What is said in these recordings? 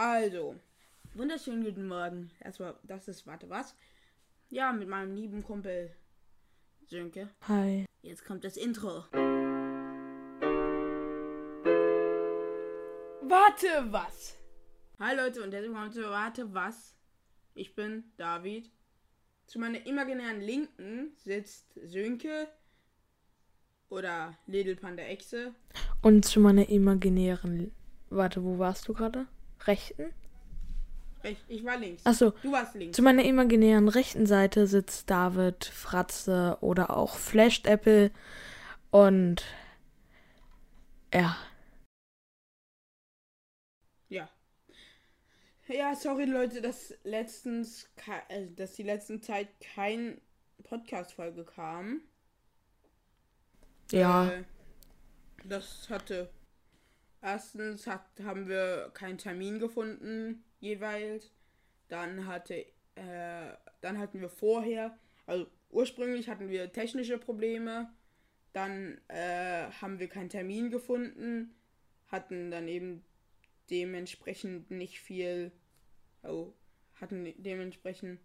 Also, wunderschönen guten Morgen. Das, war, das ist, warte, was? Ja, mit meinem lieben Kumpel Sönke. Hi. Jetzt kommt das Intro. Warte, was? Hi Leute und herzlich willkommen zu Warte, was? Ich bin David. Zu meiner imaginären Linken sitzt Sönke oder Little Panda Echse. Und zu meiner imaginären. Warte, wo warst du gerade? Rechten? Recht, ich war links. Achso. Du warst links. Zu meiner imaginären rechten Seite sitzt David, Fratze oder auch Flashed Apple. Und. Ja. Ja. Ja, sorry Leute, dass letztens, äh, dass die letzten Zeit kein Podcast-Folge kam. Ja. Äh, das hatte. Erstens hat, haben wir keinen Termin gefunden, jeweils. Dann hatte, äh, dann hatten wir vorher, also ursprünglich hatten wir technische Probleme. Dann äh, haben wir keinen Termin gefunden, hatten dann eben dementsprechend nicht viel, oh, hatten dementsprechend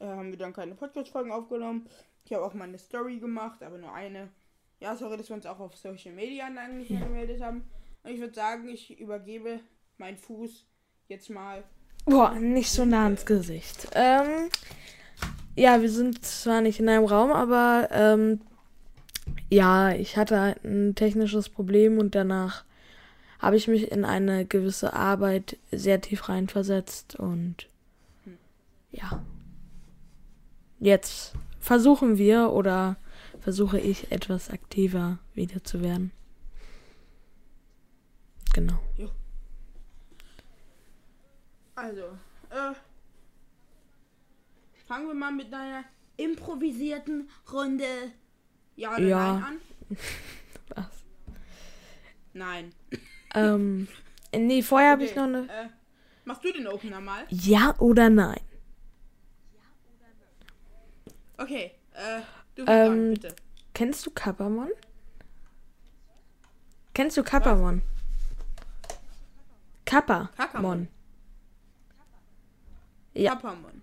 äh, haben wir dann keine Podcast-Folgen aufgenommen. Ich habe auch mal eine Story gemacht, aber nur eine. Ja, sorry, dass wir uns auch auf Social Media lang nicht mehr gemeldet haben. Und ich würde sagen, ich übergebe meinen Fuß jetzt mal. Boah, nicht so nah ans Gesicht. Ähm. Ja, wir sind zwar nicht in einem Raum, aber ähm, ja, ich hatte halt ein technisches Problem und danach habe ich mich in eine gewisse Arbeit sehr tief reinversetzt und ja. Jetzt versuchen wir oder versuche ich etwas aktiver wieder zu werden. Genau. Also, äh, fangen wir mal mit einer improvisierten Runde Ja oder Ja. Nein an. Was? Nein. Ähm, nee, vorher habe ich Okay, noch eine. Äh, machst du den Opener mal? Ja oder nein? Okay, äh, du Ähm, bitte. Kennst du Kappermon? Kennst du Kappermon? Kappa. Kakamon. ja. Kapamon.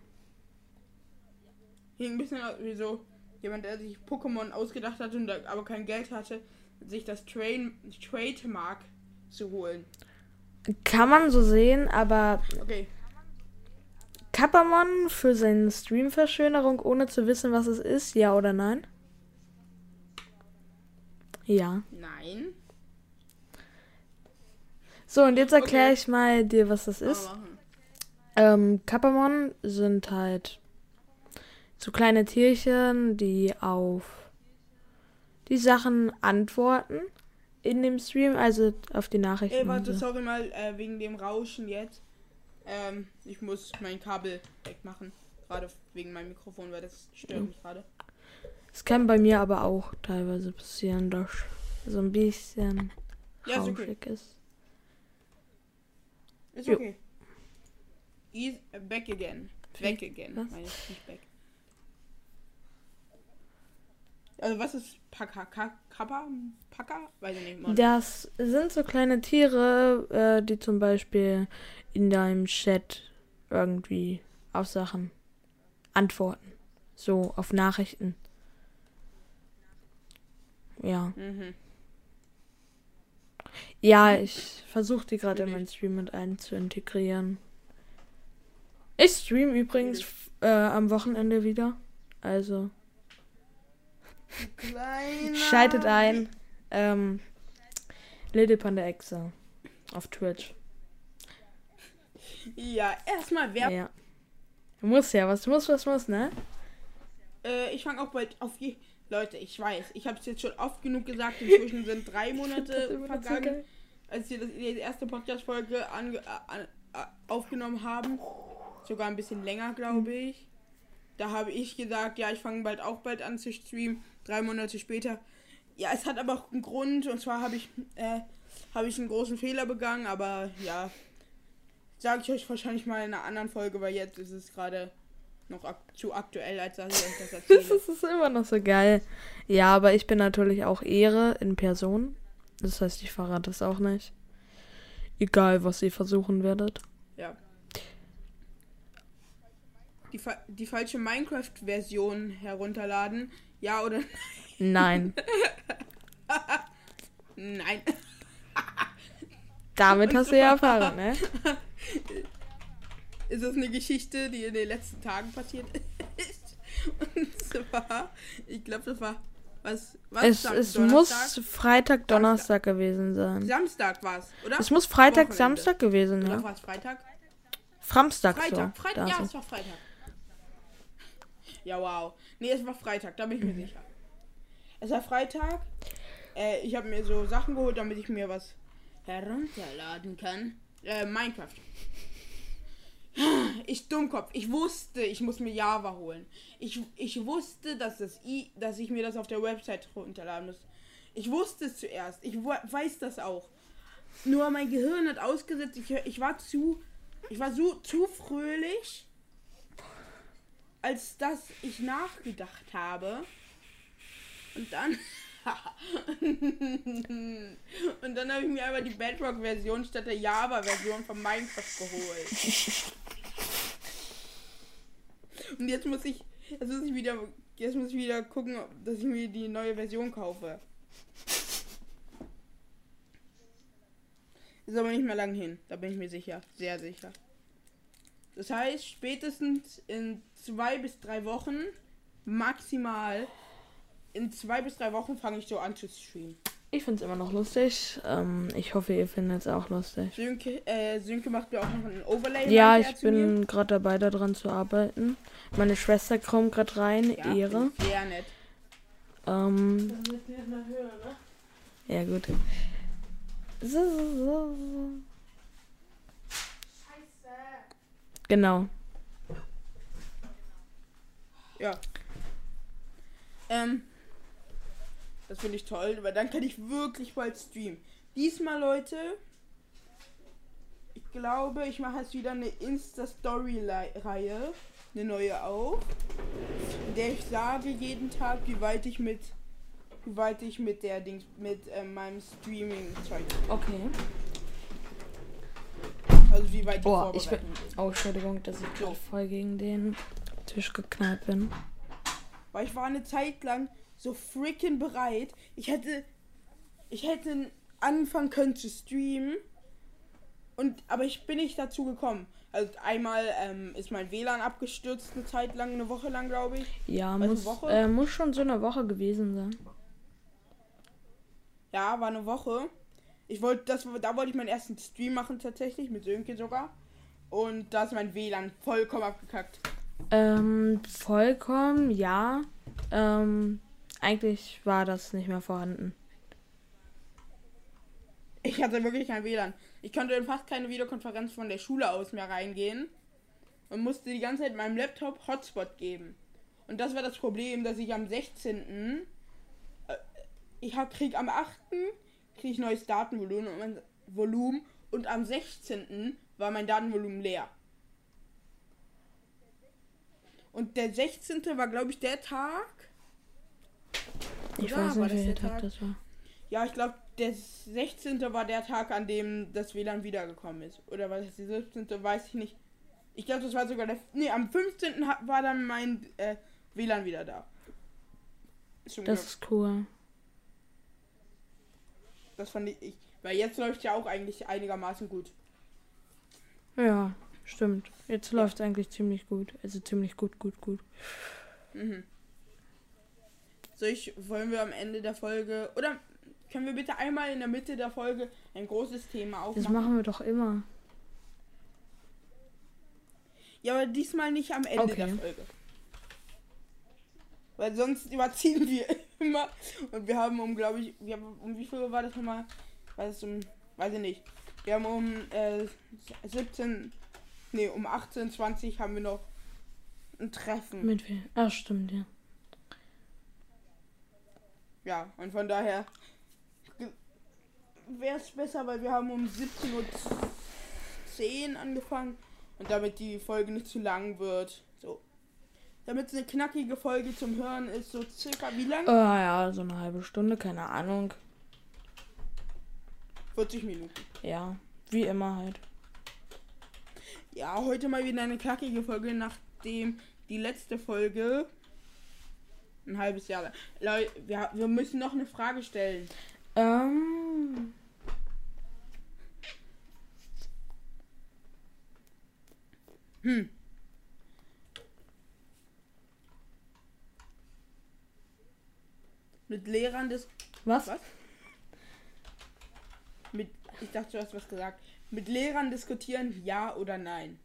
Klingt ein bisschen aus wie so jemand, der sich Pokémon ausgedacht hat und da aber kein Geld hatte, sich das Train Trademark zu holen. Kann man so sehen, aber Okay, Kappermon für seine Streamverschönerung, ohne zu wissen, was es ist, ja oder nein? Ja. nein. So, und jetzt erkläre Okay. ich mal dir, was das ist. Ähm, Kappermon sind halt so kleine Tierchen, die auf die Sachen antworten in dem Stream, also auf die Nachrichten. Ey, warte, so. sorry mal äh, wegen dem Rauschen jetzt. Ähm, ich muss mein Kabel wegmachen. Gerade wegen meinem Mikrofon, weil das stört mich gerade. Es kann bei mir aber auch teilweise passieren, dass so ein bisschen Ja, ist okay. ist. Ist Jo. okay. Is back again. Back again. Was? Meine ich nicht back. Also was ist Paka? Ka- Kappa? Paka? Weiß ich nicht. Mann. Das sind so kleine Tiere, äh, die zum Beispiel in deinem Chat irgendwie auf Sachen antworten. So auf Nachrichten. Ja. Mhm. Ja, ich versuche die gerade in meinen Stream mit ein zu integrieren. Ich stream übrigens äh, am Wochenende wieder. Also Kleiner. schaltet ein. Ähm, Little Panda Exe auf Twitch. Ja, erstmal wer. Ja. Du musst ja, was muss, was muss, ne? Äh, ich fange auch bald auf je. Leute, ich weiß, ich habe es jetzt schon oft genug gesagt. Inzwischen sind drei Monate vergangen, als wir die erste Podcast-Folge aufgenommen haben. Sogar ein bisschen länger, glaube ich. Da habe ich gesagt, ja, ich fange bald auch bald an zu streamen. Drei Monate später. Ja, es hat aber auch einen Grund. Und zwar habe ich, äh, habe ich einen großen Fehler begangen. Aber ja, sage ich euch wahrscheinlich mal in einer anderen Folge, weil jetzt ist es gerade noch ak zu aktuell, als dass ich euch das Das erzähle. ist, ist immer noch so geil. Ja, aber ich bin natürlich auch Ehre in Person. Das heißt, ich verrate es auch nicht. Egal, was ihr versuchen werdet. Ja. Die, fa die falsche Minecraft-Version herunterladen. Ja oder Nein. nein? Damit hast du ja erfahren, ne? Ist das eine Geschichte, die in den letzten Tagen passiert ist? Und zwar, ich glaube, das war was? was Es, Sam- es Donnerstag? muss Freitag, Donnerstag gewesen sein. Samstag war es, oder? Es muss Freitag, Wochenende. Samstag gewesen, Oder ja. war es Freitag? Framstag Freitag, so. Freitag, ja, es. war Freitag. Ja, wow. Nee, es war Freitag, da bin ich mir Mhm. sicher. Es war Freitag. Äh, ich habe mir so Sachen geholt, damit ich mir was herunterladen kann. Äh, Minecraft. Ich Dummkopf. Ich wusste, ich muss mir Java holen. Ich, ich wusste, dass, das I, dass ich mir das auf der Website runterladen muss. Ich wusste es zuerst. Ich weiß das auch. Nur mein Gehirn hat ausgesetzt. Ich, ich war zu. Ich war so zu fröhlich, als dass ich nachgedacht habe. Und dann. und dann habe ich mir einfach die Bedrock-Version statt der Java-Version von Minecraft geholt. Und jetzt muss ich. Jetzt muss ich wieder. Jetzt muss ich wieder gucken, ob- dass ich mir die neue Version kaufe. Ist aber nicht mehr lang hin. Da bin ich mir sicher. Sehr sicher. Das heißt, spätestens in zwei bis drei Wochen, maximal in zwei bis drei Wochen fange ich so an zu streamen. Ich find's immer noch lustig. Ähm, ich hoffe, ihr findet es auch lustig. Sönke, äh, Sönke macht mir auch noch ein Overlay. Ja, ich bin gerade dabei, daran zu arbeiten. Meine Schwester kommt gerade rein. ja, Ehre. Sehr nett. Ähm, ja, gut. So, so, so. Genau. Ja. Ähm. Das finde ich toll, weil dann kann ich wirklich bald streamen. Diesmal, Leute. Ich glaube, ich mache jetzt wieder eine Insta-Story-Reihe. Eine neue auf. In der ich sage jeden Tag, wie weit ich mit. Wie weit ich mit der Dings. mit äh, meinem Streaming-Zeug. Okay. Also wie weit ich Oh, ich bin. Oh, Entschuldigung, dass ich gerade voll gegen den Tisch geknallt bin. Weil ich war eine Zeit lang so freaking bereit. Ich hätte. Ich hätte anfangen können zu streamen. Und, aber ich bin nicht dazu gekommen. Also einmal ähm, ist mein WLAN abgestürzt eine Zeit lang, eine Woche lang, glaube ich. Ja, eine muss, Woche? äh, muss schon so eine Woche gewesen sein. Ja, war eine Woche. Ich wollte, das, da wollte ich meinen ersten Stream machen tatsächlich, mit Sönke sogar. Und da ist mein WLAN vollkommen abgekackt. Ähm, vollkommen, ja. Ähm, eigentlich war das nicht mehr vorhanden. Ich hatte wirklich kein WLAN. Ich konnte in fast keine Videokonferenz von der Schule aus mehr reingehen. Und musste die ganze Zeit meinem Laptop Hotspot geben. Und das war das Problem, dass ich am 16. Äh, ich hab, krieg am 8. krieg ich neues Datenvolumen und, mein Volumen, und am 16. war mein Datenvolumen leer. Und der 16. war, glaube ich, der Tag. Ich weiß nicht, welcher Tag Tag? das war. Ja, ich glaube, der 16. war der Tag, an dem das WLAN wiedergekommen ist. Oder war das der 17. Weiß ich nicht. Ich glaube, das war sogar der. Nee, am 15. ha- war dann mein äh, WLAN wieder da. Zum Das Glück. ist cool. Das fand ich, ich. Weil jetzt läuft ja auch eigentlich einigermaßen gut. Ja, stimmt. Jetzt läuft es eigentlich ziemlich gut. Also ziemlich gut, gut, gut. Mhm. Soll ich, wollen wir am Ende der Folge. Oder können wir bitte einmal in der Mitte der Folge ein großes Thema Das aufmachen? machen wir doch immer. Ja, aber diesmal nicht am Ende Okay. der Folge. Weil sonst überziehen wir immer. Und wir haben um, glaube ich, wir haben, um wie viel war das nochmal? War das um, weiß ich nicht. Wir haben um äh, 17, nee, um 18.20 haben wir noch ein Treffen. Mit wem? Ach, stimmt, ja. Ja, und von daher wäre es besser, weil wir haben um 17.10 Uhr angefangen. Und damit die Folge nicht zu lang wird. So. Damit es eine knackige Folge zum Hören ist, so circa wie lang? Ah ja, so eine halbe Stunde, keine Ahnung. 40 Minuten. Ja, Wie immer halt. Ja, heute mal wieder eine knackige Folge, nachdem die letzte Folge ein halbes Jahr. Leute, wir, wir müssen noch eine Frage stellen. Ähm. Hm. Mit Lehrern des. Was? Was? Mit. Ich dachte, du hast was gesagt. Mit Lehrern diskutieren, ja oder nein?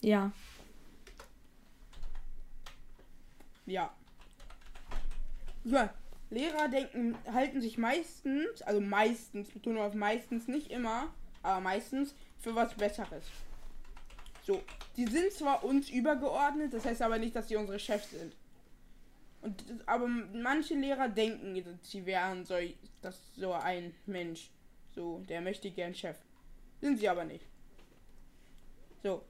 Ja. Ja. Ja, Lehrer denken, halten sich meistens, also meistens, Betonung auf meistens, nicht immer, aber meistens für was Besseres. So, die sind zwar uns übergeordnet, das heißt aber nicht, dass sie unsere Chefs sind. Und aber manche Lehrer denken, sie wären so, das so ein Mensch, so der möchte gern Chef. Sind sie aber nicht. So.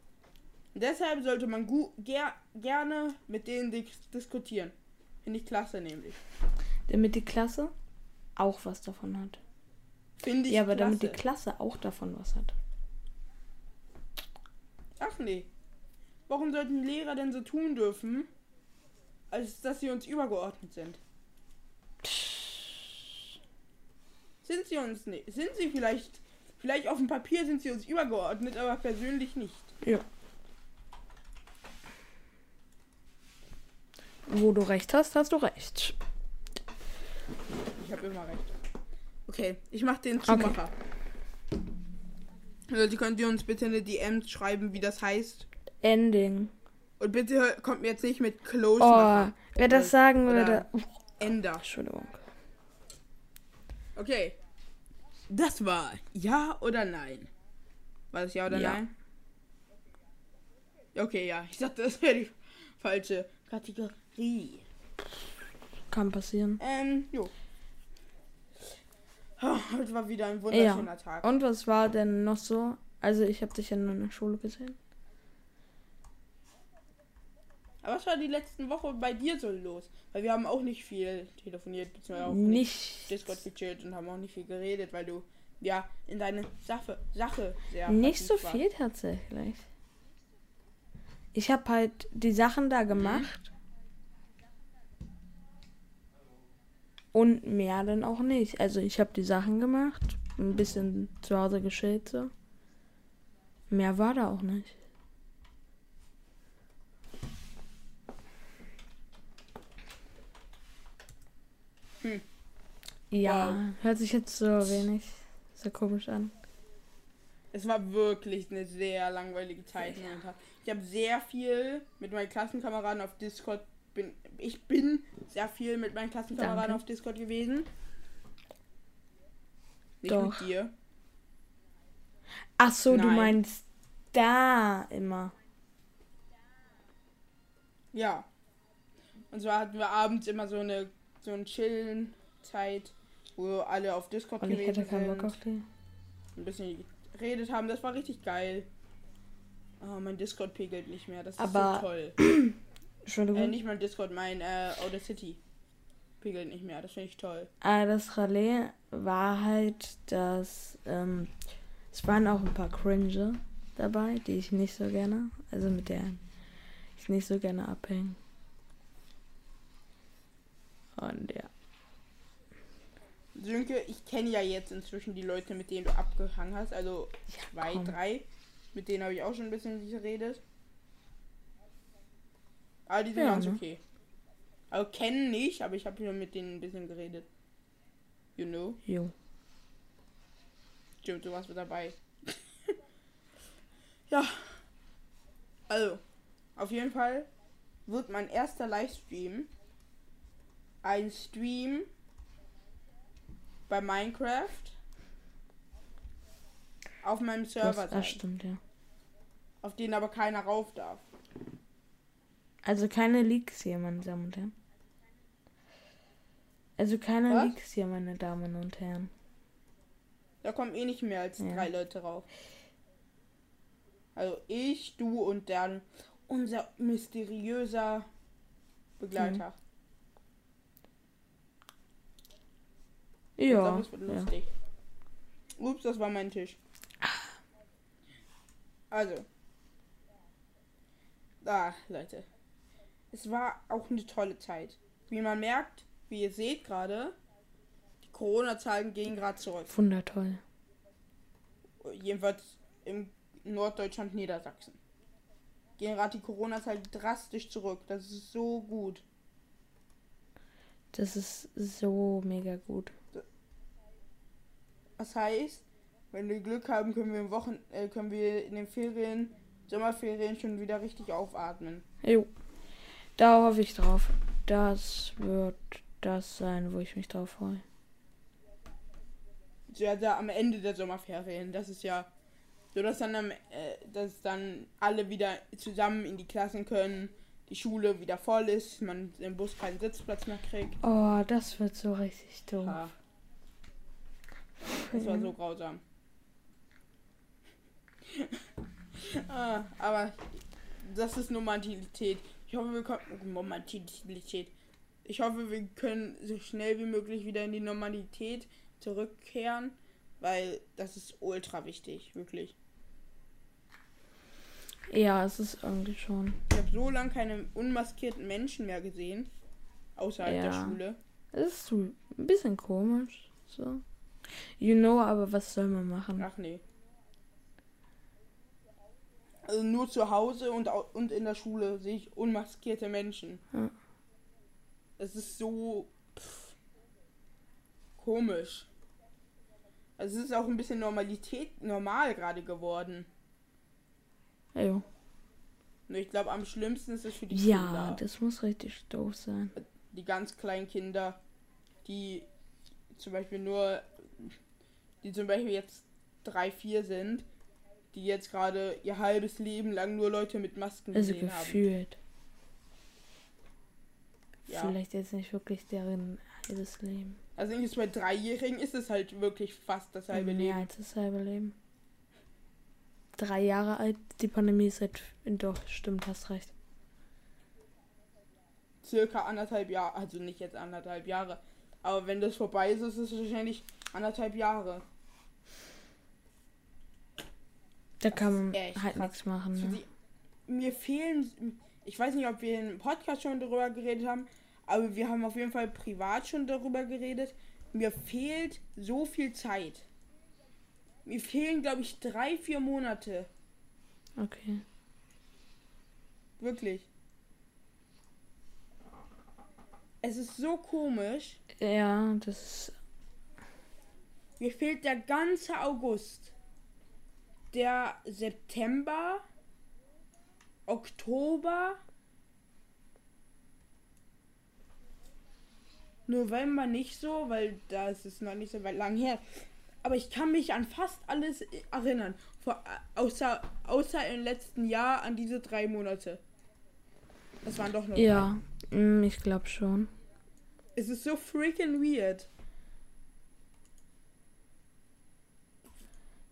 Deshalb sollte man ger gerne mit denen diskutieren. Finde ich klasse nämlich. Damit die Klasse auch was davon hat. Finde ich Ja, aber klasse. damit die Klasse auch davon was hat. Ach nee. Warum sollten Lehrer denn so tun dürfen, als dass sie uns übergeordnet sind? Sind sie uns nicht? Sind sie vielleicht. Vielleicht auf dem Papier sind sie uns übergeordnet, aber persönlich nicht. Ja. Wo du recht hast, hast du recht. Ich habe immer recht. Okay, ich mache den Zumacher. Leute, könnt ihr uns bitte eine DM schreiben, wie das heißt? Ending. Und bitte kommt mir jetzt nicht mit Close Oh, wer das sagen würde. Ender. Entschuldigung. Okay. Das war ja oder nein? War das ja oder Ja. nein? Okay, ja. Ich dachte, das wäre die falsche Kategorie. Kann passieren. Ähm, jo. Ah, Heute war wieder ein wunderschöner Tag. Und was war denn noch so? Also ich habe dich ja nur in der Schule gesehen. Aber was war die letzten Woche bei dir so los? Weil wir haben auch nicht viel telefoniert, beziehungsweise auch nicht Discord gechillt und haben auch nicht viel geredet, weil du ja in deine Sache, Sache sehr nicht so warst. viel tatsächlich. Ich habe halt die Sachen da gemacht. Und mehr dann auch nicht. Also ich habe die Sachen gemacht, ein bisschen zu Hause geschillt so. Mehr war da auch nicht. Hm. Ja, Wow. hört sich jetzt so wenig, so komisch an. Es war wirklich eine sehr langweilige Zeit momentan. Ich habe sehr viel mit meinen Klassenkameraden auf Discord. Bin, ich bin sehr viel mit meinen Klassenkameraden Danke. auf Discord gewesen. Nicht Doch. mit dir. Ach so, du Nein. meinst da immer. Ja. Und zwar hatten wir abends immer so eine so ein chillen Zeit, wo alle auf Discord Und ich gewesen hätte keinen Bock auf die. ein bisschen geredet haben. Das war richtig geil. Oh, mein Discord pegelt nicht mehr. Das ist Aber- so toll. Entschuldigung. Äh, nicht mein Discord, mein äh, Outer City. Pegelt nicht mehr, das finde ich toll. Ah, das Relais war halt, dass ähm, es waren auch ein paar Cringe dabei, die ich nicht so gerne, also mit der ich nicht so gerne abhänge. Und ja. Sönke, ich kenne ja jetzt inzwischen die Leute, mit denen du abgehangen hast. Also zwei, komm. drei. Mit denen habe ich auch schon ein bisschen geredet. Aber die sind Ja, ganz ne? okay. Also kennen nicht, aber ich habe schon mit denen ein bisschen geredet. You know? Jo. Stimmt, du warst mit dabei. ja. Also, auf jeden Fall wird mein erster Livestream ein Stream bei Minecraft auf meinem Das, Server sein, das stimmt, ja. auf den aber keiner rauf darf. Also keine Leaks hier, meine Damen und Herren. Also keine Was? Leaks hier, meine Damen und Herren. Da kommen eh nicht mehr als Ja. drei Leute rauf. Also ich, du und dann unser mysteriöser Begleiter. Ich Ja. glaub, das wird ja. lustig. Ups, das war mein Tisch. Also. Da, Leute. Es war auch eine tolle Zeit. Wie man merkt, wie ihr seht gerade, die Corona-Zahlen gehen gerade zurück. Wundertoll. Jedenfalls im Norddeutschland, Niedersachsen. Gehen gerade die Corona-Zahlen drastisch zurück. Das ist so gut. Das ist so mega gut. Das heißt, wenn wir Glück haben, können wir im Wochen, äh, können wir in den Ferien, Sommerferien schon wieder richtig aufatmen. Jo. Da hoffe ich drauf. Das wird das sein, wo ich mich drauf freue. Ja, da am Ende der Sommerferien. Das ist ja so, dass dann, am, äh, dass dann alle wieder zusammen in die Klassen können, die Schule wieder voll ist, man im Bus keinen Sitzplatz mehr kriegt. Oh, das wird so richtig doof. Ja. Das war so grausam. ah, aber das ist Normalität. Ich hoffe, wir können. Normalität. Ich hoffe, wir können so schnell wie möglich wieder in die Normalität zurückkehren, weil das ist ultra wichtig, wirklich. Ja, es ist irgendwie schon. Ich habe so lange keine unmaskierten Menschen mehr gesehen. Außerhalb Ja. der Schule. Es ist ein bisschen komisch. So. You know, aber was soll man machen? Ach nee. Also nur zu Hause und, und in der Schule sehe ich unmaskierte Menschen. Ja. Es ist so pff, komisch. Also es ist auch ein bisschen Normalität normal gerade geworden. Jo. Nur ich glaube, am schlimmsten ist es für die Ja, Kinder. das muss richtig doof sein. Die ganz kleinen Kinder, die zum Beispiel nur, die zum Beispiel jetzt drei, vier sind, die jetzt gerade ihr halbes Leben lang nur Leute mit Masken Also gesehen haben. gefühlt. Ja. Vielleicht jetzt nicht wirklich deren halbes Leben. Also irgendwie bei Dreijährigen ist es halt wirklich fast das halbe Mehr Leben. als das halbe Leben. Drei Jahre alt, die Pandemie ist seit. Doch, stimmt, hast recht. Circa anderthalb Jahre, also nicht jetzt anderthalb Jahre. Aber wenn das vorbei ist, ist es wahrscheinlich anderthalb Jahre. Da kann man echt halt nichts machen. Ne? die, mir fehlen, ich weiß nicht, ob wir im Podcast schon darüber geredet haben, aber wir haben auf jeden Fall privat schon darüber geredet. Mir fehlt so viel Zeit. Mir fehlen, glaube ich, drei, vier Monate. Okay. Wirklich. Es ist so komisch. Ja, das ist. Mir fehlt der ganze August. Der September, Oktober, November nicht so, weil da ist noch nicht so weit lang her. Aber ich kann mich an fast alles erinnern. Vor, außer, außer im letzten Jahr an diese drei Monate. Das waren doch nur drei. Ja, mm, ich glaube schon. Es ist so freaking weird.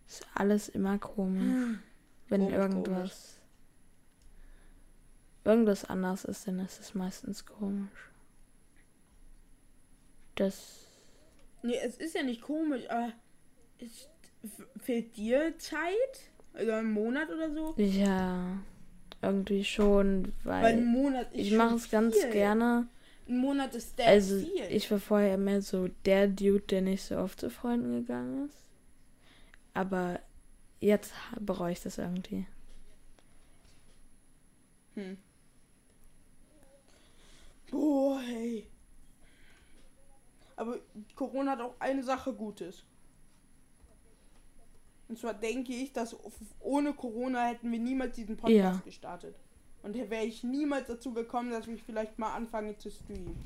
Ist alles immer komisch. Wenn Komisch, irgendwas. Irgendwas anders ist, dann ist es meistens komisch. Das. Nee, es ist ja nicht komisch, aber es f- fehlt dir Zeit? Also ein Monat oder so? Ja. Irgendwie schon, Weil weil. ein Monat ist Ich mache es ganz gerne. Ein Monat ist sehr Also, viel. ich war vorher immer so der Dude, der nicht so oft zu Freunden gegangen ist. Aber jetzt bereue ich das irgendwie. Hm. Boah, hey. Aber Corona hat auch eine Sache Gutes. Und zwar denke ich, dass ohne Corona hätten wir niemals diesen Podcast Ja. gestartet. Und da wäre ich niemals dazu gekommen, dass ich vielleicht mal anfange zu streamen.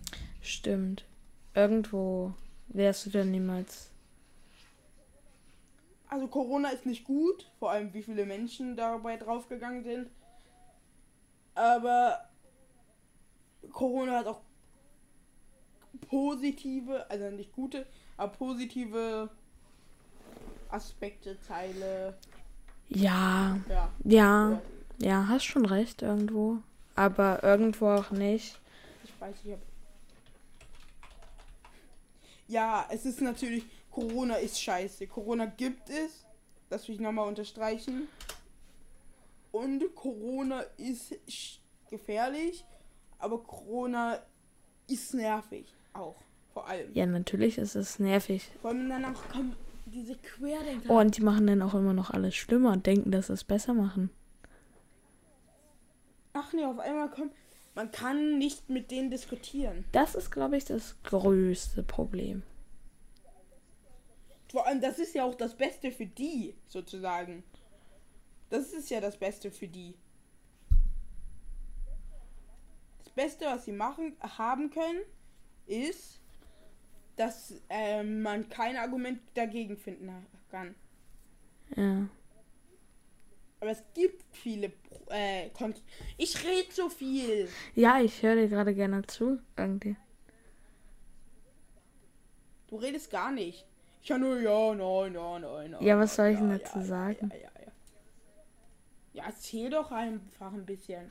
Stimmt. Irgendwo wärst du dann niemals. Also Corona ist nicht gut, vor allem wie viele Menschen dabei draufgegangen sind. Aber Corona hat auch positive, also nicht gute, aber positive Aspekte, Teile. Ja, Ja. ja, ja, hast schon recht irgendwo. Aber irgendwo auch nicht. Ich weiß, ich hab. Ja, es ist natürlich, Corona ist scheiße. Corona gibt es, das will ich nochmal unterstreichen. Und Corona ist gefährlich, aber Corona ist nervig auch. Vor allem. Ja, natürlich ist es nervig. Vor allem danach kommen diese Querdenker. Oh, und die machen dann auch immer noch alles schlimmer und denken, dass sie es besser machen. Ach nee, auf einmal kommt. Man kann nicht mit denen diskutieren. Das ist, glaube ich, das größte Problem. Vor allem, das ist ja auch das Beste für die, sozusagen. Das ist ja das Beste für die. Das Beste, was sie machen, haben können, ist, dass ähm, man kein Argument dagegen finden kann. Ja. Aber es gibt viele. Äh, ich rede so viel. Ja, ich höre dir gerade gerne zu, irgendwie. Du redest gar nicht. Ich kann nur ja, nein, nein, nein, nein. Ja, was soll ich ja, denn dazu ja, sagen? Ja, ja, ja. ja, erzähl doch einfach ein bisschen.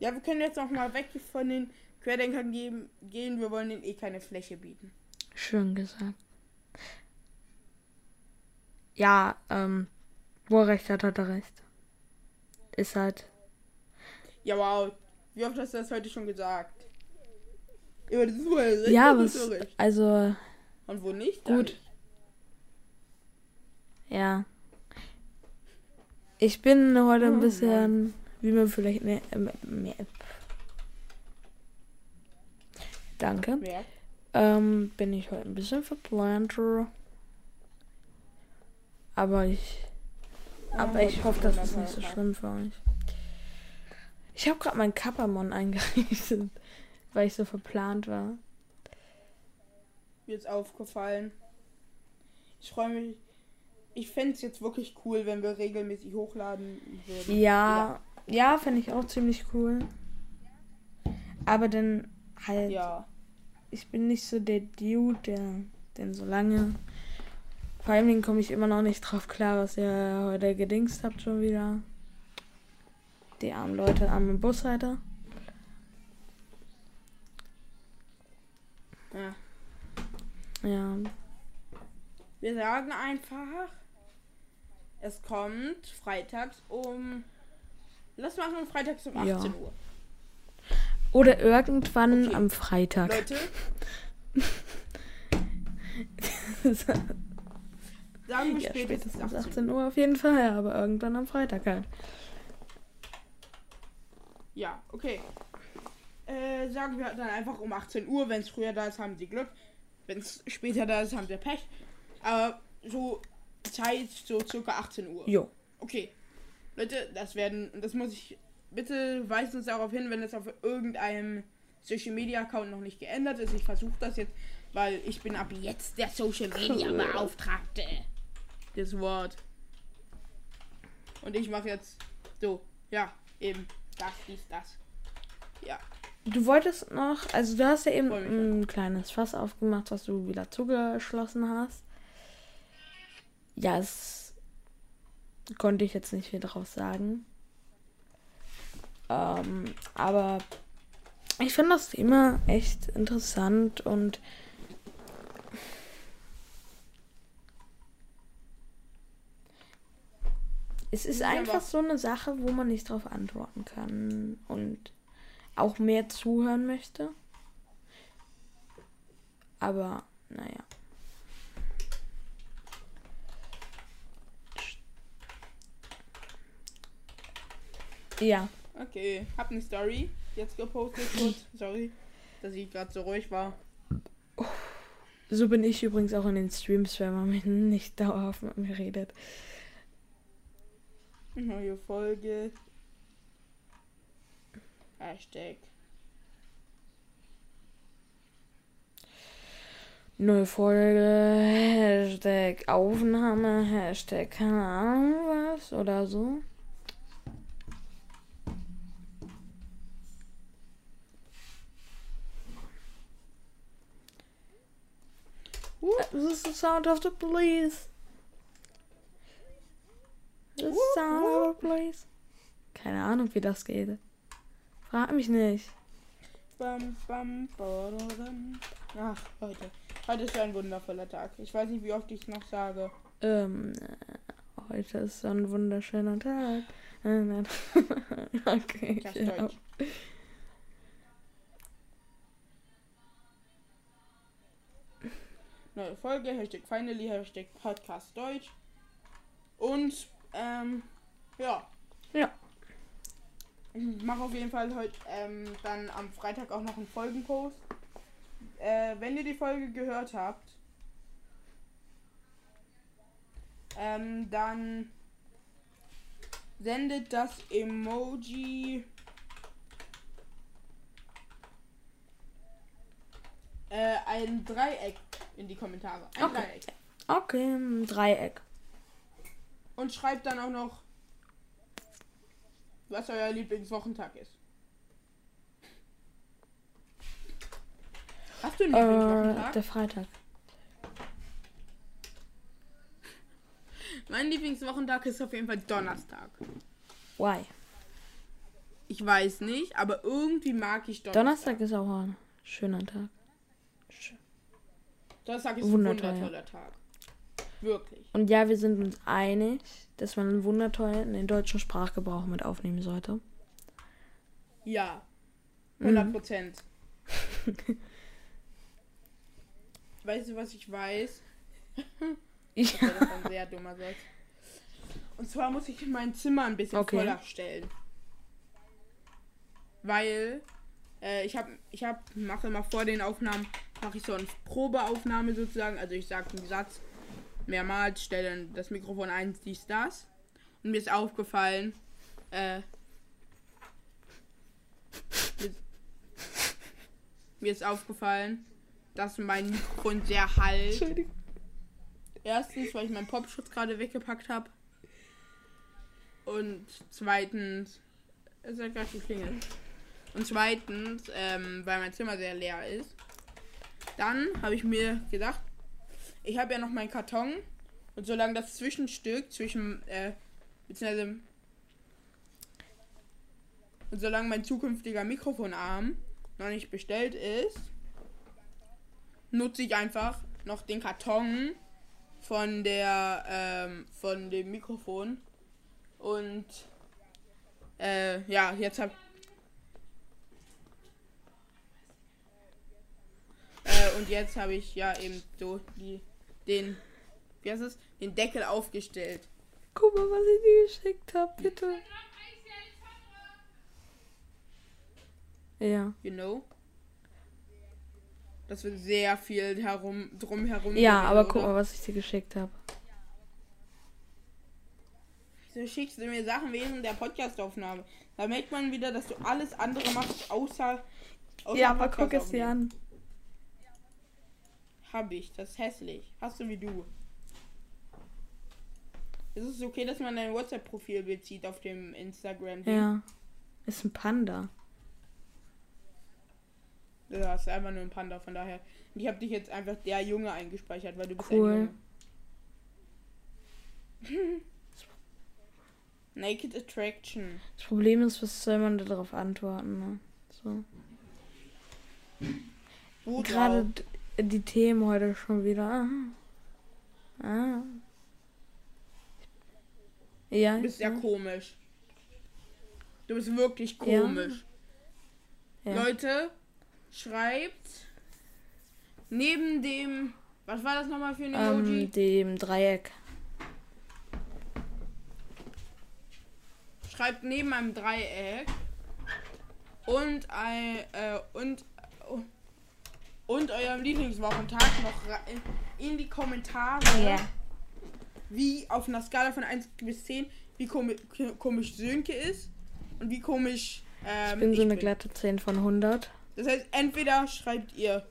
Ja, wir können jetzt noch mal weg von den Querdenkern geben, gehen. Wir wollen denen eh keine Fläche bieten. Schön gesagt. Ja, ähm, wo er recht hat, hat er recht. Ist halt. Ja, wow. Wie oft hast du das heute schon gesagt? Ja, Ja, was. Also, Und wo nicht? Gut. Dann. ja. Ich bin heute Oh ein bisschen, wie man vielleicht. Ne, ähm, mehr, danke. Merk. Ähm, bin ich heute ein bisschen verplanter. Aber ich. Aber ich hoffe, das ist nicht so schlimm für euch. Ich habe gerade meinen Kappermon eingerichtet, weil ich so verplant war. Ist aufgefallen. Ich freue mich. Ich fände es jetzt wirklich cool, wenn wir regelmäßig hochladen würden. Ja, ja, fände ich auch ziemlich cool. Aber dann halt, Ja. ich bin nicht so der Dude, der denn so lange. Vor Dingen komme ich immer noch nicht drauf klar, was ihr heute gedingst habt schon wieder. Die armen Leute, arme Bushalter. ja. Ja, Wir sagen einfach, es kommt freitags um. Lass machen freitags um 18 Ja. Uhr. Oder irgendwann Okay. am Freitag. Leute, sagen wir ja, spätestens, spätestens 18 Uhr. 18 Uhr auf jeden Fall, aber irgendwann am Freitag halt. Ja, okay. Äh, sagen wir dann einfach um 18 Uhr. Wenn es früher da ist, haben sie Glück. Wenn es später da ist, haben sie Pech. Aber so Zeit, so circa 18 Uhr. Jo. Okay. Leute, das werden, das muss ich, bitte weist uns darauf hin, wenn es auf irgendeinem Social Media Account noch nicht geändert ist. Ich versuche das jetzt, weil ich bin ab jetzt der Social Media Beauftragte. Das Wort. Und ich mache jetzt so, ja, eben das, dies, das. Ja, Du wolltest noch, also du hast ja eben ein kleines Fass aufgemacht, was du wieder zugeschlossen hast. Ja, es konnte ich jetzt nicht viel drauf sagen. Ähm, aber ich finde das Thema echt interessant und es ist einfach so eine Sache, wo man nicht drauf antworten kann und auch mehr zuhören möchte. Aber, naja. Ja, okay. Hab eine Story jetzt gepostet. Kurz. Sorry, dass ich gerade so ruhig war. so bin ich übrigens auch in den Streams, wenn man mit nicht dauerhaft mit mir redet. Neue Folge. Hashtag. Neue Folge, Hashtag Aufnahme, Hashtag keine Ahnung was oder so. This is the sound of the police. The sound of the police. Keine Ahnung, wie das geht. Frag mich nicht. Bam, bam, badadam. Ach, heute. Heute ist ein wundervoller Tag. Ich weiß nicht, wie oft ich es noch sage. Ähm, äh, heute ist so ein wunderschöner Tag. okay. Klasse Ja. Deutsch. Neue Folge, Hashtag finally, Hashtag Podcast Deutsch. Und, ähm, ja. Ja. Ich mache auf jeden Fall heute ähm, dann am Freitag auch noch einen Folgenpost. Äh, wenn ihr die Folge gehört habt, ähm, dann sendet das Emoji äh, ein Dreieck in die Kommentare. Ein Okay. Dreieck. Okay, ein Dreieck. Und schreibt dann auch noch, was euer Lieblingswochentag ist. Hast du einen Äh, Lieblingswochentag? der Freitag. mein Lieblingswochentag ist auf jeden Fall Donnerstag. Why? Ich weiß nicht, aber irgendwie mag ich Donnerstag. Donnerstag ist auch ein schöner Tag. Sch- Donnerstag ist ein Wundertoll, wundertoller Tag. Wirklich. Und ja, wir sind uns einig, dass man einen Wundertoll in den deutschen Sprachgebrauch mit aufnehmen sollte. Ja. Mhm. 100 Prozent. weißt du, was ich weiß? Ja. Das ein sehr dummer Satz. Und zwar muss ich mein Zimmer ein bisschen Okay. voller stellen. Weil äh, ich habe, ich habe, mache immer vor den Aufnahmen, mache ich so eine Probeaufnahme sozusagen. Also ich sage einen Satz mehrmals, stelle dann das Mikrofon ein, dies, das. Und mir ist aufgefallen, äh, mir, mir ist aufgefallen, dass mein Mikrofon sehr halt. Entschuldigung. Erstens, weil ich meinen Popschutz gerade weggepackt habe. Und zweitens, es hat gerade geklingelt. Und zweitens, ähm, weil mein Zimmer sehr leer ist. Dann habe ich mir gedacht, ich habe ja noch meinen Karton. Und solange das Zwischenstück zwischen, äh, beziehungsweise, und solange mein zukünftiger Mikrofonarm noch nicht bestellt ist, nutze ich einfach noch den Karton von der ähm, von dem Mikrofon und äh, ja jetzt hab äh, und jetzt habe ich ja eben so die den wie heißt es den Deckel aufgestellt Guck mal, was ich dir geschickt habe, bitte. Ja. you know das wird sehr viel herum drumherum Ja, aber guck oder? mal, was ich dir geschickt habe. Wieso schickst du mir Sachen während der Podcastaufnahme? Da merkt man wieder, dass du alles andere machst, außer. außer Ja, aber guck es dir an. Hab ich, das ist hässlich. Hast du wie du. Ist es okay, dass man dein WhatsApp-Profilbild sieht auf dem Instagram? Ja. Ist ein Panda. Das ist einfach nur ein Panda, von daher. Und ich habe dich jetzt einfach der Junge eingespeichert, weil du bist Cool. ein Junge. Naked Attraction. Das Problem ist, was soll man da darauf antworten, ne? So. Gerade die Themen heute schon wieder. Ah. ah. Ja. Du bist ja ja. komisch. Du bist wirklich Ja. komisch. Ja. Leute, schreibt neben dem. Was war das nochmal für ein Emoji? Ähm, dem Dreieck. schreibt neben einem Dreieck und ein äh, und und eurem Lieblingswochentag noch in, die Kommentare, wie auf einer Skala von 1 bis 10, wie komi komisch Sönke ist und wie komisch ähm, Ich bin so eine glatte 10 von 100. Das heißt, entweder schreibt ihr,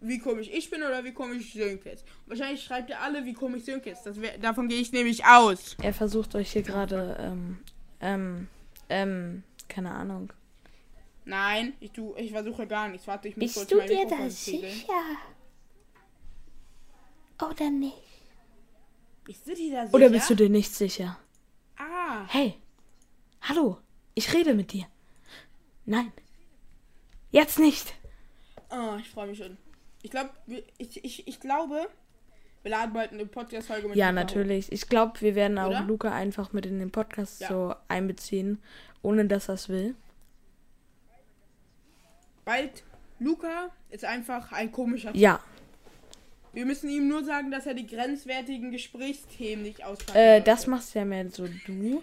wie komisch ich bin oder wie komisch Sönke ist. Wahrscheinlich schreibt ihr alle, wie komisch Sönke ist. Wär, davon gehe ich nämlich aus. Er versucht euch hier gerade, ähm, ähm, ähm, keine Ahnung. Nein, ich, tu, ich versuche gar nichts. Warte, ich muss kurz Bist du dir da sicher? Oder nicht? Bist du dir da sicher? Oder bist du dir nicht sicher? Ah, Hey, hallo, ich rede mit dir. Nein, jetzt nicht. oh, ich freue mich schon. Ich glaube, ich, ich, ich glaube, wir laden bald eine Podcast-Folge mit Ja, Luca natürlich. Ich glaube, wir werden auch Oder? Luca einfach mit in den Podcast Ja. so einbeziehen, ohne dass er es will. Bald. Luca ist einfach ein komischer Typ. Ja, Wir müssen ihm nur sagen, dass er die grenzwertigen Gesprächsthemen nicht auspacken äh, das machst ja mehr so du.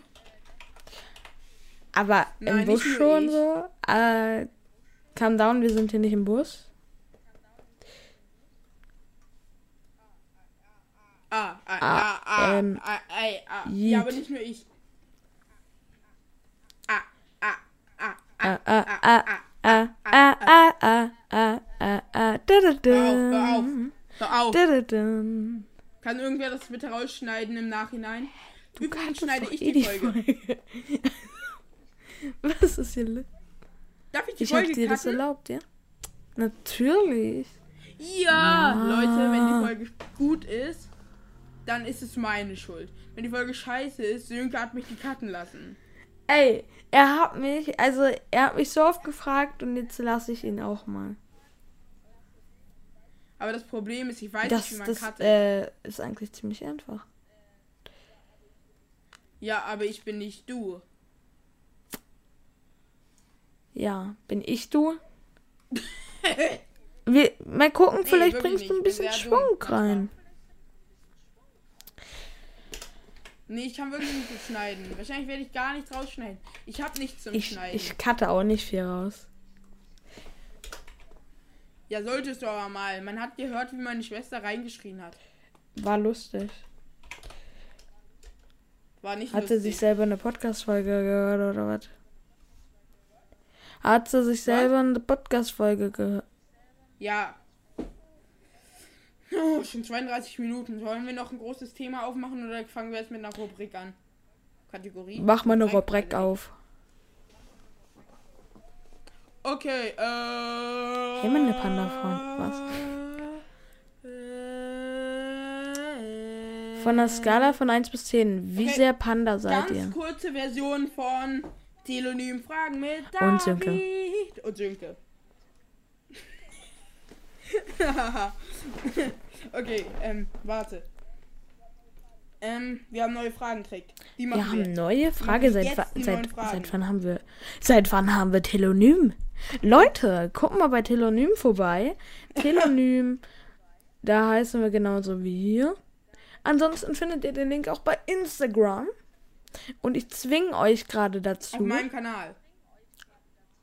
Aber Nein, im Bus schon ich. so. Äh, calm down, wir sind hier nicht im Bus. Ah, ah, Ah, ah, ah, ähm, ah, ah. Yeet. Ja, aber nicht nur ich. Ah, ah, ah, Ah, ah, ah, ah, ah, ah, ah, ah, ah, ah, ah, da, da, da. Hör auf, Hör auf. Kann irgendwer das bitte rausschneiden im Nachhinein? Du Übrigens kannst schneide ich eh die Folge. Was ist hier? Darf ich die Ich Folge dir das erlaubt, ja? Natürlich. Ja, Ja. Leute, wenn die Folge gut ist, dann ist es meine Schuld. Wenn die Folge scheiße ist, Sönke hat mich die cutten lassen. Ey, er hat mich, also er hat mich so oft gefragt und jetzt lasse ich ihn auch mal. Aber das Problem ist, ich weiß Das, nicht, wie man das cuttet. äh, ist eigentlich ziemlich einfach. ja, aber ich bin nicht du. Ja, bin ich du? Wir mal gucken, Nee, vielleicht bringst du ein bisschen Schwung rein. Nee, ich kann wirklich nicht schneiden. Wahrscheinlich werde ich gar nichts rausschneiden. Ich habe nichts zum Ich, Schneiden. ich cutte auch nicht viel raus. Ja, solltest du aber mal. Man hat gehört, wie meine Schwester reingeschrien hat. War lustig. War nicht Hat sie lustig. sich selber eine Podcast-Folge gehört oder was? Hat sie sich selber eine Podcast-Folge gehört? Ja. Oh, schon 32 Minuten. Sollen wir noch ein großes Thema aufmachen oder fangen wir jetzt mit einer Rubrik an? Kategorie? Mach mal eine Rubrik, also auf. Okay, äh. Hey, meine Panda-Freund, was? was? Von der Skala von 1 bis 10, wie Okay, sehr Panda seid Ganz ihr? kurze Version von Telonym Fragen mit David Und Sönke. Und Sönke. okay, ähm, warte. Ähm, wir haben neue Fragen gekriegt. Die Wir wir. haben neue Frage. Seit, seit, seit wann haben wir. Seit wann haben wir Telonym? Leute, guckt mal bei Telonym vorbei. Telonym, da heißen wir genauso wie hier. Ansonsten findet ihr den Link auch bei Instagram. Und ich zwinge euch gerade Auf dazu, meinem Kanal.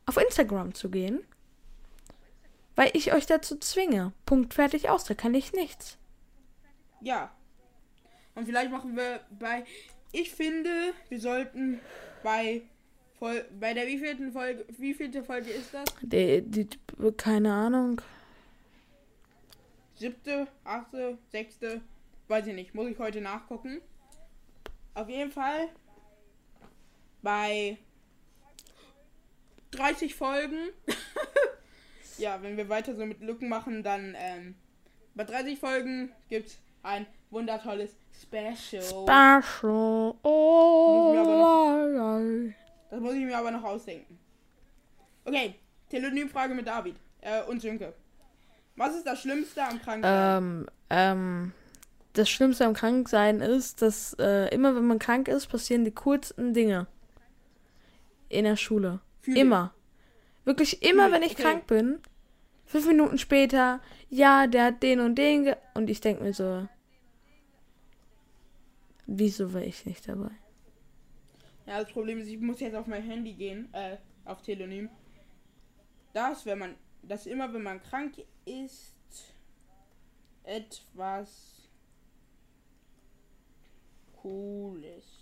auf Instagram zu gehen. Weil ich euch dazu zwinge. Punkt fertig aus, da kann ich nichts. Ja. Und vielleicht machen wir bei. Ich finde, wir sollten bei. Voll, bei der wievielten Folge. Wievielte Folge ist das? Die, die, keine Ahnung. Siebte, achte, sechste. Weiß ich nicht. Muss ich heute nachgucken. Auf jeden Fall. Bei 30 Folgen. ja, wenn wir weiter so mit Lücken machen, dann. Ähm, bei 30 Folgen gibt's ein wundertolles Special. Special. Oh, Das muss ich mir aber noch ausdenken. Okay, Telonymfrage mit David äh, und Sönke. Was ist das Schlimmste am Kranksein? Ähm, ähm, das Schlimmste am Kranksein ist, dass äh, immer wenn man krank ist, passieren die coolsten Dinge. In der Schule. Ich. Immer. Wirklich immer, ich, wenn ich okay. krank bin. Fünf Minuten später, ja, der hat den und den. Ge und ich denke mir so, wieso war ich nicht dabei? Ja, das Problem ist, ich muss jetzt auf mein Handy gehen, äh, auf Telonym. Das, wenn man, das immer, wenn man krank ist, etwas Cooles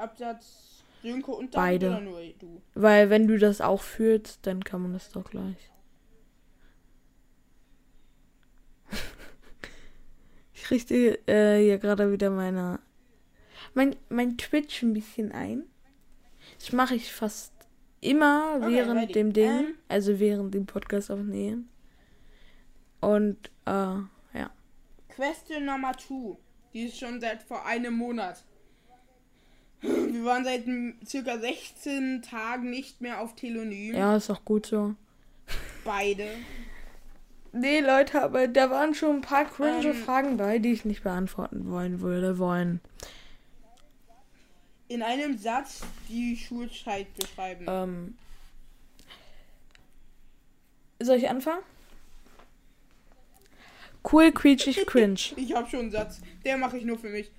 Absatz Sönke und David Beide. oder nur du? Weil wenn du das auch fühlst, dann kann man das doch gleich. Ich richte äh, hier gerade wieder meine mein, mein Twitch ein bisschen ein. Das mache ich fast immer Okay, während ready. dem Ding, Ähm. also während dem Podcast aufnehmen. Und äh, ja. Question Nummer 2. Die ist schon seit vor einem Monat. Wir waren seit circa 16 Tagen nicht mehr auf Telonym. Ja, ist auch gut so. Beide. Nee, Leute, aber da waren schon ein paar cringe Ähm. Fragen bei, die ich nicht beantworten wollen würde wollen. In einem Satz die Schulzeit beschreiben. Ähm. Soll ich anfangen? Cool, quietschig, cringe. Ich habe schon einen Satz. Der mache ich nur für mich.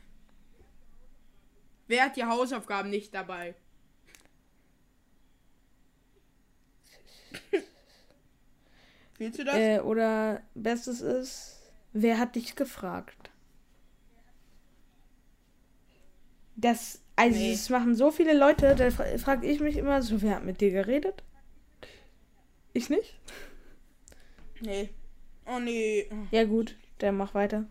Wer hat die Hausaufgaben nicht dabei? Fühlst du das? Äh, oder bestes ist, wer hat dich gefragt? Das, also Nee. das machen so viele Leute, da fra frage ich mich immer so, wer hat mit dir geredet? Ich nicht? nee. Oh nee. Ja gut, dann mach weiter.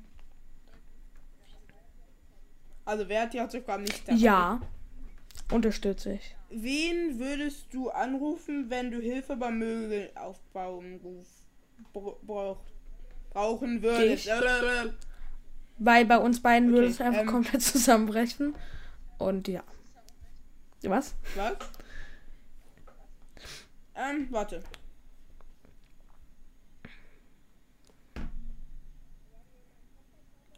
Also wer hat die Hausaufgaben nicht dabei? Ja, unterstütze ich. Wen würdest du anrufen, wenn du Hilfe beim brauch, brauchen würdest? Ich. Weil bei uns beiden würde Okay, es einfach ähm. komplett zusammenbrechen. Und ja. Was? Was? Ähm, warte.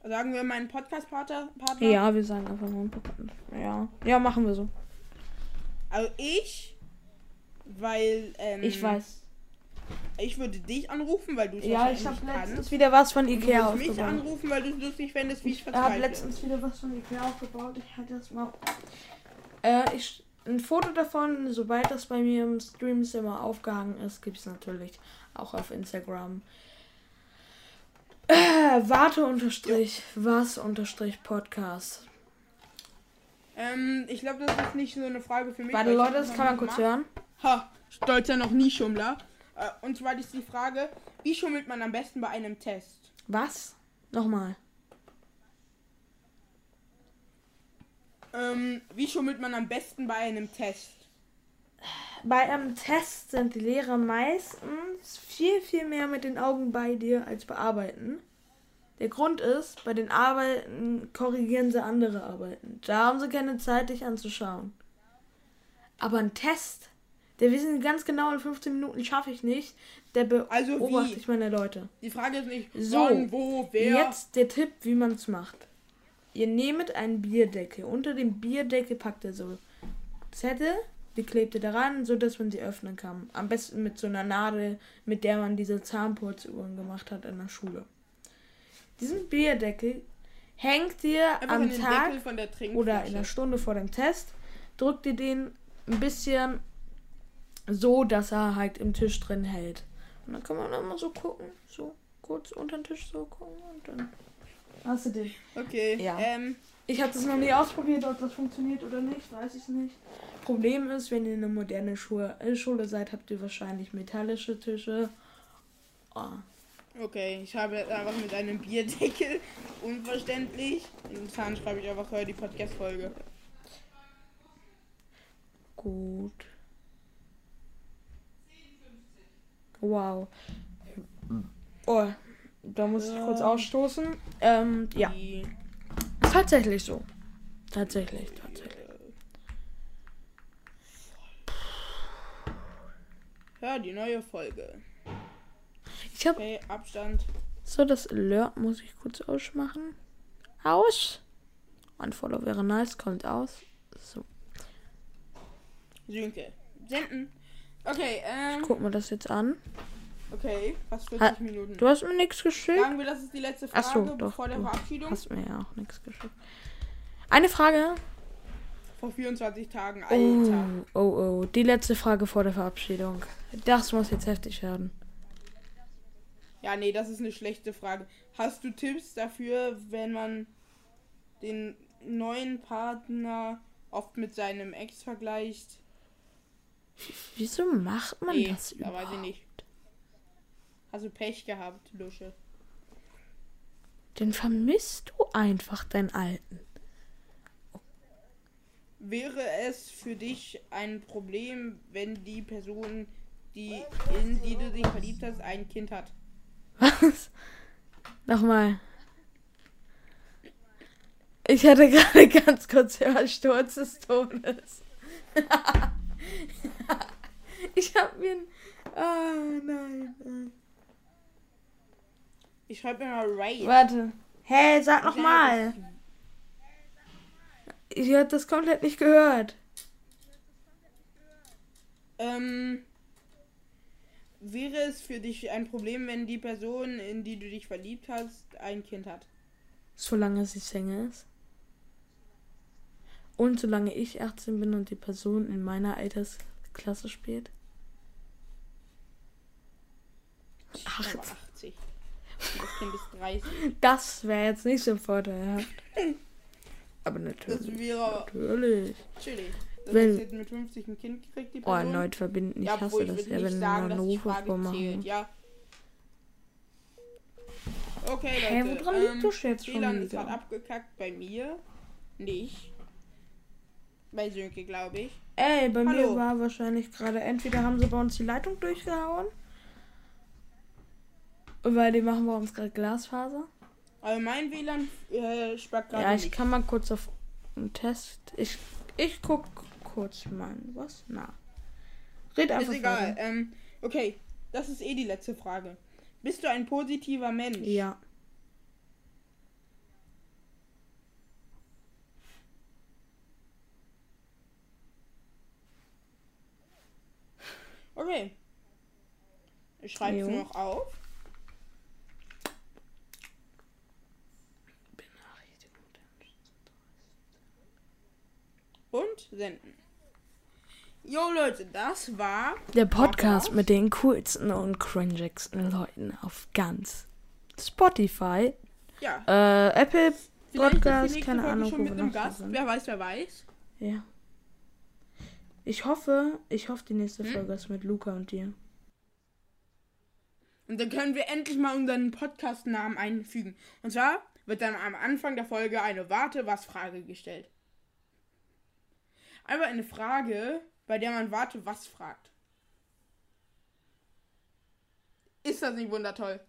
Sagen wir meinen Podcast-Partner? Partner? Ja, wir sagen einfach nur ein Pokal. Ja. Ja, machen wir so. Also ich, weil, ähm, Ich weiß. ich würde dich anrufen, weil du es Ja, ich habe nicht kannst. letztens wieder was von Du Ikea würdest mich aufgebaut. anrufen, weil du es lustig fändest, wie ich Ich habe verzweifle. letztens wieder was von Ikea aufgebaut. Ich halte das mal. Äh, ich, ein Foto davon, sobald das bei mir im Streamzimmer aufgehangen ist, gibt es natürlich auch auf Instagram. Äh, warte unterstrich, was unterstrich Podcast. Ähm, ich glaube, das ist nicht so eine Frage für mich. Warte Leute, das kann man kurz hören. Ha, stolzer noch nie Schummler. Äh, und zwar ist die Frage, wie schummelt man am besten bei einem Test? Was? Nochmal. Ähm, wie schummelt man am besten bei einem Test? Bei einem Test sind die Lehrer meistens viel, viel mehr mit den Augen bei dir als bei Arbeiten. Der Grund ist, bei den Arbeiten korrigieren sie andere Arbeiten. Da haben sie keine Zeit, dich anzuschauen. Aber ein Test, der wissen ganz genau, in 15 Minuten schaffe ich nicht. Der Also beobachte wie? ich meine Leute. Die Frage ist nicht, So, wann, wo, wer. Jetzt der Tipp, wie man es macht. Ihr nehmt einen Bierdeckel. Unter dem Bierdeckel packt ihr so Zettel, die klebt ihr daran, so dass man sie öffnen kann. Am besten mit so einer Nadel, mit der man diese Zahnputzübungen gemacht hat in der Schule. Diesen Bierdeckel hängt ihr Einfach am Tag oder in der Stunde vor dem Test, drückt ihr den ein bisschen so, dass er halt im Tisch drin hält. Und dann kann man immer so gucken, so kurz unter den Tisch so gucken und dann hast du den. Okay, Ja. ähm, Ich habe das noch nie ausprobiert, ob das funktioniert oder nicht, weiß ich nicht. Problem ist, wenn ihr eine moderne Schule, äh, Schule seid, habt ihr wahrscheinlich metallische Tische. Ah. okay. Ich habe jetzt einfach mit einem Bierdeckel, unverständlich. In den Zahn schreibe ich einfach, hör die Podcast-Folge. Gut. Wow. Oh, da muss ich kurz ausstoßen. Ähm, ja, tatsächlich so. Tatsächlich, tatsächlich. Hör die neue Folge. Ich habe Okay, Abstand. so das Alert muss ich kurz ausmachen. Aus. Unfollow wäre nice, kommt aus. So, Sönke. Senden. Okay, ähm, guck mir das jetzt an. okay, fast 40 Ha- Minuten. Du hast mir nichts geschickt. Sagen wir, das ist die letzte Frage Ach so, doch, vor der du Verabschiedung. Hast mir ja auch nichts geschickt. Eine Frage. Vor 24 Tagen, Oh, Alter. oh, oh. Die letzte Frage vor der Verabschiedung. Das muss jetzt heftig werden. Ja, nee, das ist eine schlechte Frage. Hast du Tipps dafür, wenn man den neuen Partner oft mit seinem Ex vergleicht? Wieso macht man Nee, das da überhaupt? weiß ich nicht. Hast du Pech gehabt, Lusche? Dann vermisst du einfach deinen Alten. Wäre es für dich ein Problem, wenn die Person, die in die du dich verliebt hast, ein Kind hat? Was? Nochmal. Ich hatte gerade ganz kurz Hörsturz des Todes. ich hab mir. ein- Ah, nein. nein. Ich schreibe immer Raid. Warte. Hey, sag noch Ich hab das komplett nicht gehört. Ähm, wäre es für dich ein Problem, wenn die Person, in die du dich verliebt hast, ein Kind hat? Solange sie Single ist. Und solange ich 18 bin und die Person in meiner Altersklasse spielt. Ich bin aber 80. Und das Kind ist 30. Das wäre jetzt nicht so vorteilhaft. Aber natürlich. Das wäre Natürlich. chillig. Das Wenn- ist jetzt mit 50 ein Kind kriegt, die Oh, Person. erneut verbinden. Ich ja, hasse ich das ja, wenn sagen, eine dass die Rufe Frage vormachen. ja. Okay, Leute. woran liegt das jetzt schon WLAN ist wieder? gerade abgekackt bei mir. Nicht. Bei Sönke, glaube ich. Ey, bei mir Hallo. war wahrscheinlich gerade, entweder haben sie bei uns die Leitung durchgehauen. Weil die machen bei uns gerade Glasfaser. Aber mein WLAN äh, spackt gerade Ja, ich nicht. kann mal kurz auf einen Test. Ich, ich guck kurz mal. Was? Na. Red Ist einfach egal. weiter. Ähm, okay, das ist eh die letzte Frage. Bist du ein positiver Mensch? Ja. Okay. Ich schreibe es noch auf. Und senden. Jo Leute, das war Der Podcast war's. mit den coolsten und cringigsten Leuten auf ganz Spotify, ja. äh, Apple Vielleicht Podcast, ist die nächste keine Folge Ahnung, schon wo mit wir einem noch Gast. sind. Wer weiß, wer weiß. Ja. Ich hoffe, ich hoffe, die nächste Hm? Folge ist mit Luca und dir. Und dann können wir endlich mal unseren Podcast-Namen einfügen. Und zwar wird dann am Anfang der Folge eine Warte-Was-Frage gestellt. Einfach eine Frage, bei der man Warte was fragt. Ist das nicht wundertoll?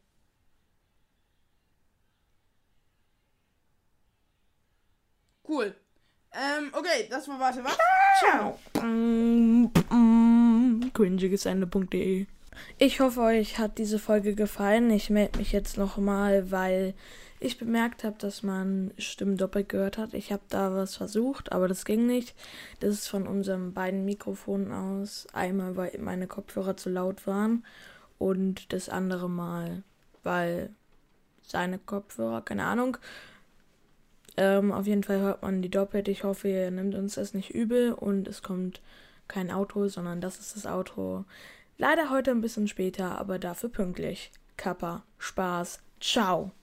Cool. Ähm, okay, das war Warte was. Ciao. Cringigesende.de Ich hoffe, euch hat diese Folge gefallen. Ich melde mich jetzt nochmal, weil ich bemerkt habe, dass man Stimmen doppelt gehört hat. Ich habe da was versucht, aber das ging nicht. Das ist von unseren beiden Mikrofonen aus. Einmal, weil meine Kopfhörer zu laut waren und das andere Mal, weil seine Kopfhörer, keine Ahnung. Ähm, auf jeden Fall hört man die doppelt. Ich hoffe, ihr nimmt uns das nicht übel und es kommt kein Auto, sondern das ist das Auto. Leider heute ein bisschen später, aber dafür pünktlich. Kappa, Spaß, ciao.